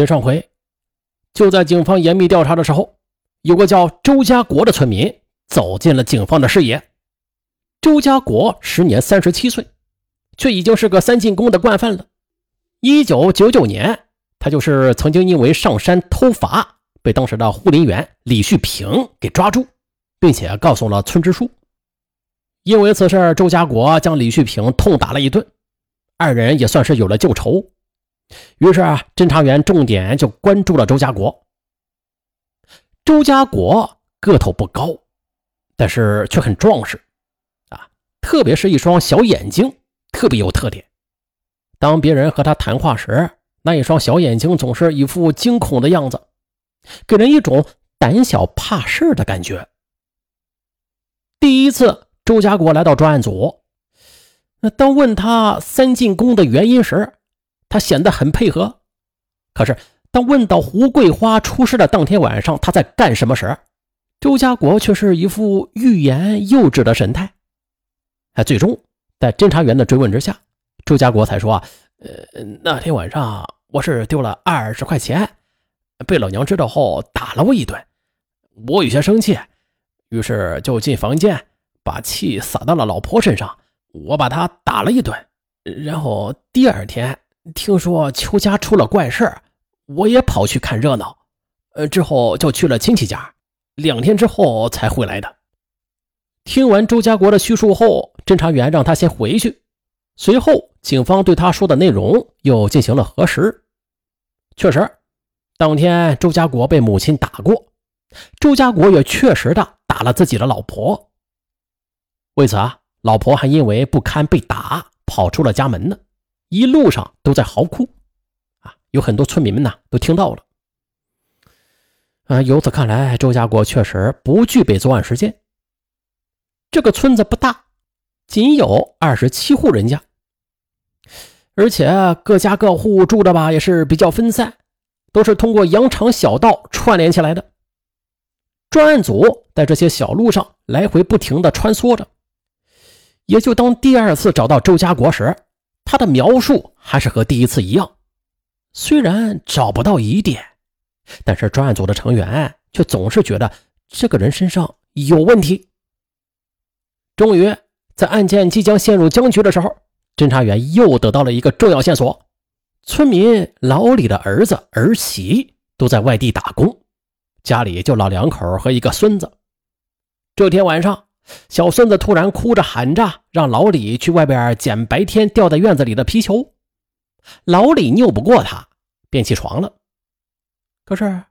接上回就在警方严密调查的时候，有个叫周家国的村民走进了警方的视野。周家国时年三十七岁，却已经是个三进宫的惯犯了。一九九九年，他就是曾经因为上山偷伐，被当时的护林员李旭平给抓住，并且告诉了村支书。因为此事，周家国将李旭平痛打了一顿，二人也算是有了旧仇。于是啊，侦查员重点就关注了周家国。周家国个头不高，但是却很壮实，啊，特别是一双小眼睛特别有特点。当别人和他谈话时，那一双小眼睛总是一副惊恐的样子，给人一种胆小怕事的感觉。第一次。周家国来到专案组，那当问他三进宫的原因时，他显得很配合。可是当问到胡桂花出事的当天晚上他在干什么时，周家国却是一副欲言又止的神态。哎，最终在侦查员的追问之下，周家国才说：“呃，那天晚上我是丢了二十块钱，被老娘知道后打了我一顿，我有些生气，于是就进房间。”把气撒到了老婆身上，我把她打了一顿，然后第二天听说邱家出了怪事我也跑去看热闹，呃，之后就去了亲戚家，两天之后才回来的。听完周家国的叙述后，侦查员让他先回去，随后警方对他说的内容又进行了核实，确实，当天周家国被母亲打过，周家国也确实的打了自己的老婆。为此啊，老婆还因为不堪被打，跑出了家门呢，一路上都在嚎哭，啊，有很多村民们呢都听到了。啊，由此看来，周家国确实不具备作案时间。这个村子不大，仅有二十七户人家，而且各家各户住的吧也是比较分散，都是通过羊肠小道串联起来的。专案组在这些小路上来回不停的穿梭着。也就当第二次找到周家国时，他的描述还是和第一次一样。虽然找不到疑点，但是专案组的成员却总是觉得这个人身上有问题。终于，在案件即将陷入僵局的时候，侦查员又得到了一个重要线索：村民老李的儿子儿媳都在外地打工，家里就老两口和一个孙子。这天晚上。小孙子突然哭着喊着，让老李去外边捡白天掉在院子里的皮球。老李拗不过他，便起床了。可是，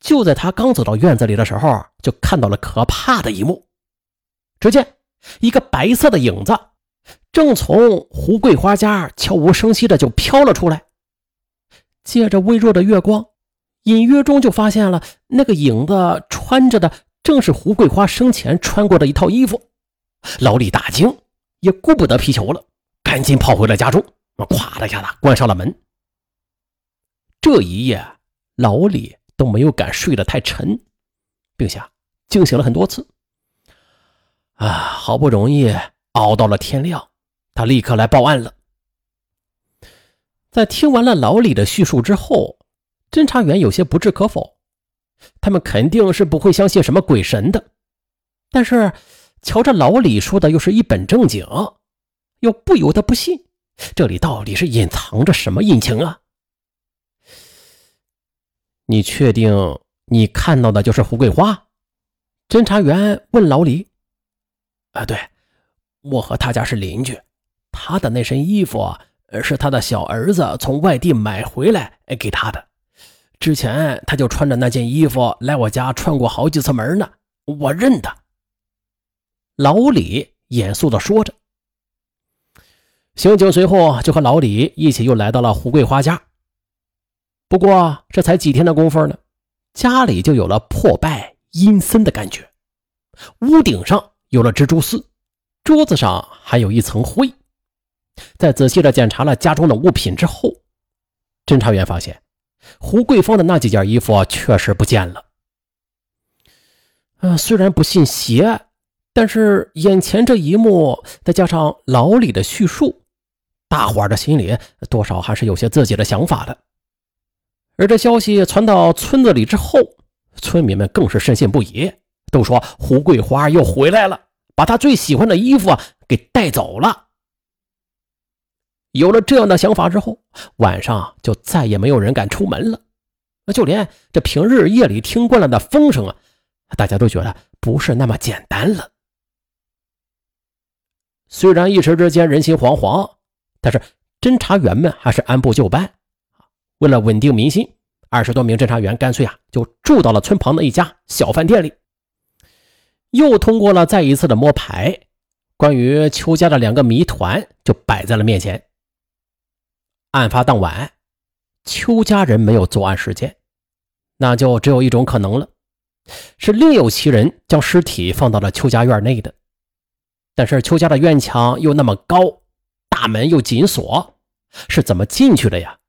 就在他刚走到院子里的时候，就看到了可怕的一幕。只见一个白色的影子，正从胡桂花家悄无声息的就飘了出来。借着微弱的月光，隐约中就发现了那个影子穿着的。正是胡桂花生前穿过的一套衣服，老李大惊，也顾不得皮球了，赶紧跑回了家中，咵的一下子关上了门。这一夜，老李都没有敢睡得太沉，并且惊醒了很多次。啊，好不容易熬到了天亮，他立刻来报案了。在听完了老李的叙述之后，侦查员有些不置可否。他们肯定是不会相信什么鬼神的，但是瞧着老李说的又是一本正经，又不由得不信，这里到底是隐藏着什么隐情啊？你确定你看到的就是胡桂花？侦查员问老李。啊，对，我和他家是邻居，他的那身衣服是他的小儿子从外地买回来给他的。之前他就穿着那件衣服来我家串过好几次门呢，我认得。老李严肃地说着。刑警随后就和老李一起又来到了胡桂花家。不过这才几天的功夫呢，家里就有了破败阴森的感觉。屋顶上有了蜘蛛丝，桌子上还有一层灰。在仔细的检查了家中的物品之后，侦查员发现。胡桂芳的那几件衣服确实不见了。嗯，虽然不信邪，但是眼前这一幕，再加上老李的叙述，大伙儿的心里多少还是有些自己的想法的。而这消息传到村子里之后，村民们更是深信不疑，都说胡桂花又回来了，把她最喜欢的衣服给带走了。有了这样的想法之后，晚上就再也没有人敢出门了。那就连这平日夜里听惯了的风声啊，大家都觉得不是那么简单了。虽然一时之间人心惶惶，但是侦查员们还是按部就班。为了稳定民心，二十多名侦查员干脆啊就住到了村旁的一家小饭店里。又通过了再一次的摸排，关于邱家的两个谜团就摆在了面前。案发当晚，邱家人没有作案时间，那就只有一种可能了，是另有其人将尸体放到了邱家院内的。但是邱家的院墙又那么高，大门又紧锁，是怎么进去的呀？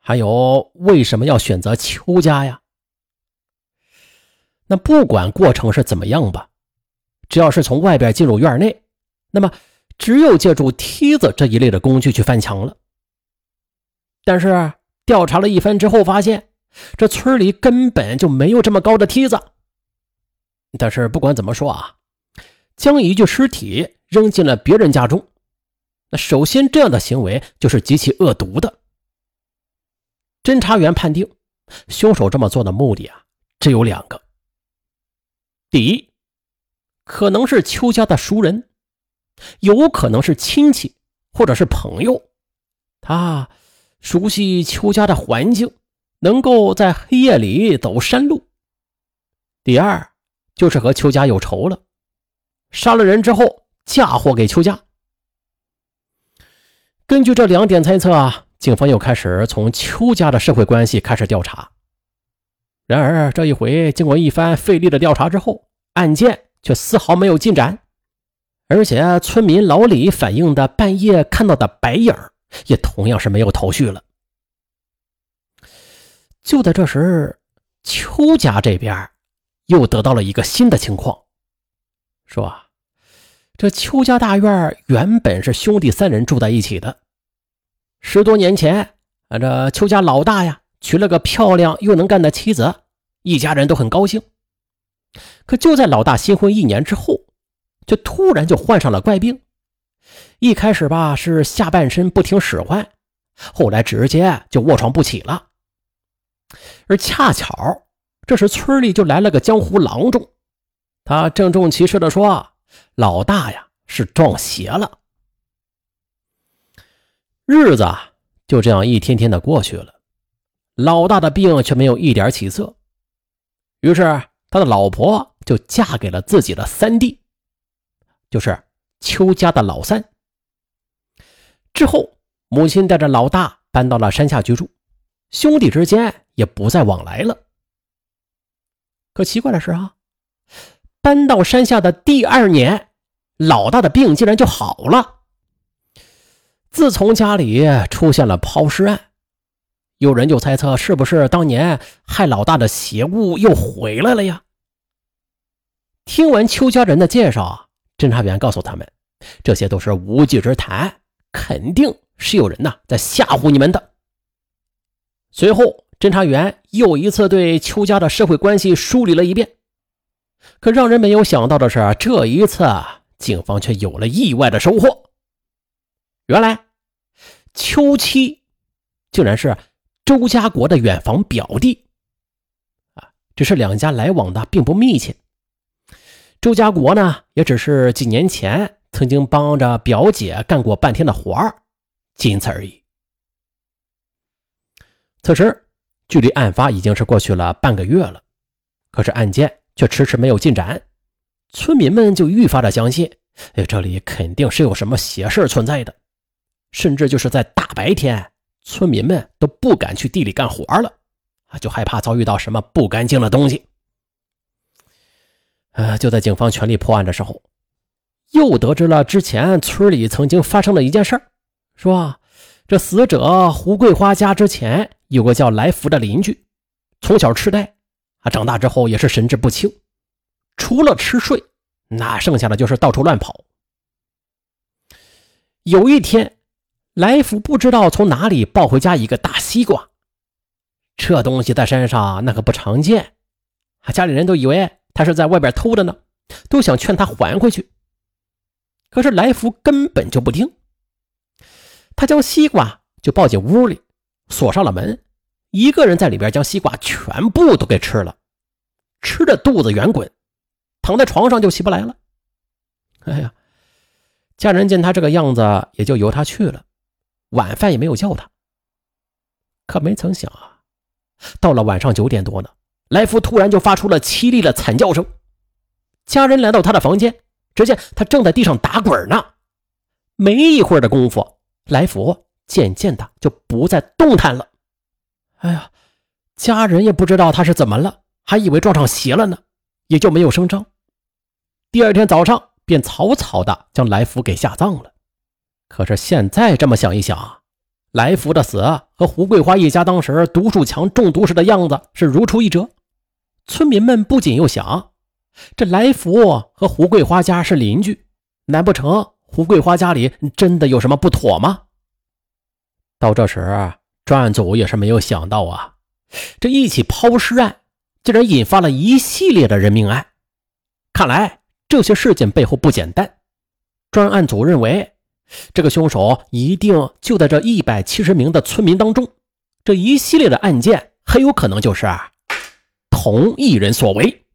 还有为什么要选择邱家呀？那不管过程是怎么样吧，只要是从外边进入院内，那么只有借助梯子这一类的工具去翻墙了。但是调查了一番之后，发现这村里根本就没有这么高的梯子。但是不管怎么说啊，将一具尸体扔进了别人家中，那首先这样的行为就是极其恶毒的。侦查员判定，凶手这么做的目的啊，只有两个：第一，可能是邱家的熟人，有可能是亲戚或者是朋友，他。熟悉邱家的环境，能够在黑夜里走山路。第二，就是和邱家有仇了，杀了人之后嫁祸给邱家。根据这两点猜测啊，警方又开始从邱家的社会关系开始调查。然而这一回，经过一番费力的调查之后，案件却丝毫没有进展，而且村民老李反映的半夜看到的白影也同样是没有头绪了。就在这时，邱家这边又得到了一个新的情况，说啊这邱家大院原本是兄弟三人住在一起的。十多年前，啊，这邱家老大呀娶了个漂亮又能干的妻子，一家人都很高兴。可就在老大新婚一年之后，就突然就患上了怪病。一开始吧是下半身不听使唤，后来直接就卧床不起了。而恰巧这时村里就来了个江湖郎中，他郑重其事地说：“老大呀是撞邪了。”日子就这样一天天的过去了，老大的病却没有一点起色。于是他的老婆就嫁给了自己的三弟，就是邱家的老三。之后，母亲带着老大搬到了山下居住，兄弟之间也不再往来了。可奇怪的是啊，搬到山下的第二年，老大的病竟然就好了。自从家里出现了抛尸案，有人就猜测是不是当年害老大的邪物又回来了呀？听完邱家人的介绍，侦查员告诉他们，这些都是无稽之谈。肯定是有人呐在吓唬你们的。随后，侦查员又一次对邱家的社会关系梳理了一遍。可让人没有想到的是，这一次警方却有了意外的收获。原来，邱七竟然是周家国的远房表弟。啊，只是两家来往的并不密切。周家国呢，也只是几年前。曾经帮着表姐干过半天的活儿，仅此而已。此时，距离案发已经是过去了半个月了，可是案件却迟迟没有进展，村民们就愈发的相信，哎，这里肯定是有什么邪事存在的，甚至就是在大白天，村民们都不敢去地里干活了，啊，就害怕遭遇到什么不干净的东西。呃，就在警方全力破案的时候。又得知了之前村里曾经发生的一件事儿，说这死者胡桂花家之前有个叫来福的邻居，从小痴呆，啊，长大之后也是神志不清，除了吃睡，那剩下的就是到处乱跑。有一天，来福不知道从哪里抱回家一个大西瓜，这东西在山上那可不常见，啊家里人都以为他是在外边偷的呢，都想劝他还回去。可是来福根本就不听，他将西瓜就抱进屋里，锁上了门，一个人在里边将西瓜全部都给吃了，吃的肚子圆滚，躺在床上就起不来了。哎呀，家人见他这个样子，也就由他去了，晚饭也没有叫他。可没曾想啊，到了晚上九点多呢，来福突然就发出了凄厉的惨叫声，家人来到他的房间。只见他正在地上打滚呢，没一会儿的功夫，来福渐渐的就不再动弹了。哎呀，家人也不知道他是怎么了，还以为撞上邪了呢，也就没有声张。第二天早上，便草草的将来福给下葬了。可是现在这么想一想，来福的死和胡桂花一家当时毒树墙中毒时的样子是如出一辙。村民们不仅又想。这来福和胡桂花家是邻居，难不成胡桂花家里真的有什么不妥吗？到这时，专案组也是没有想到啊，这一起抛尸案竟然引发了一系列的人命案。看来这些事件背后不简单。专案组认为，这个凶手一定就在这一百七十名的村民当中。这一系列的案件很有可能就是同一人所为。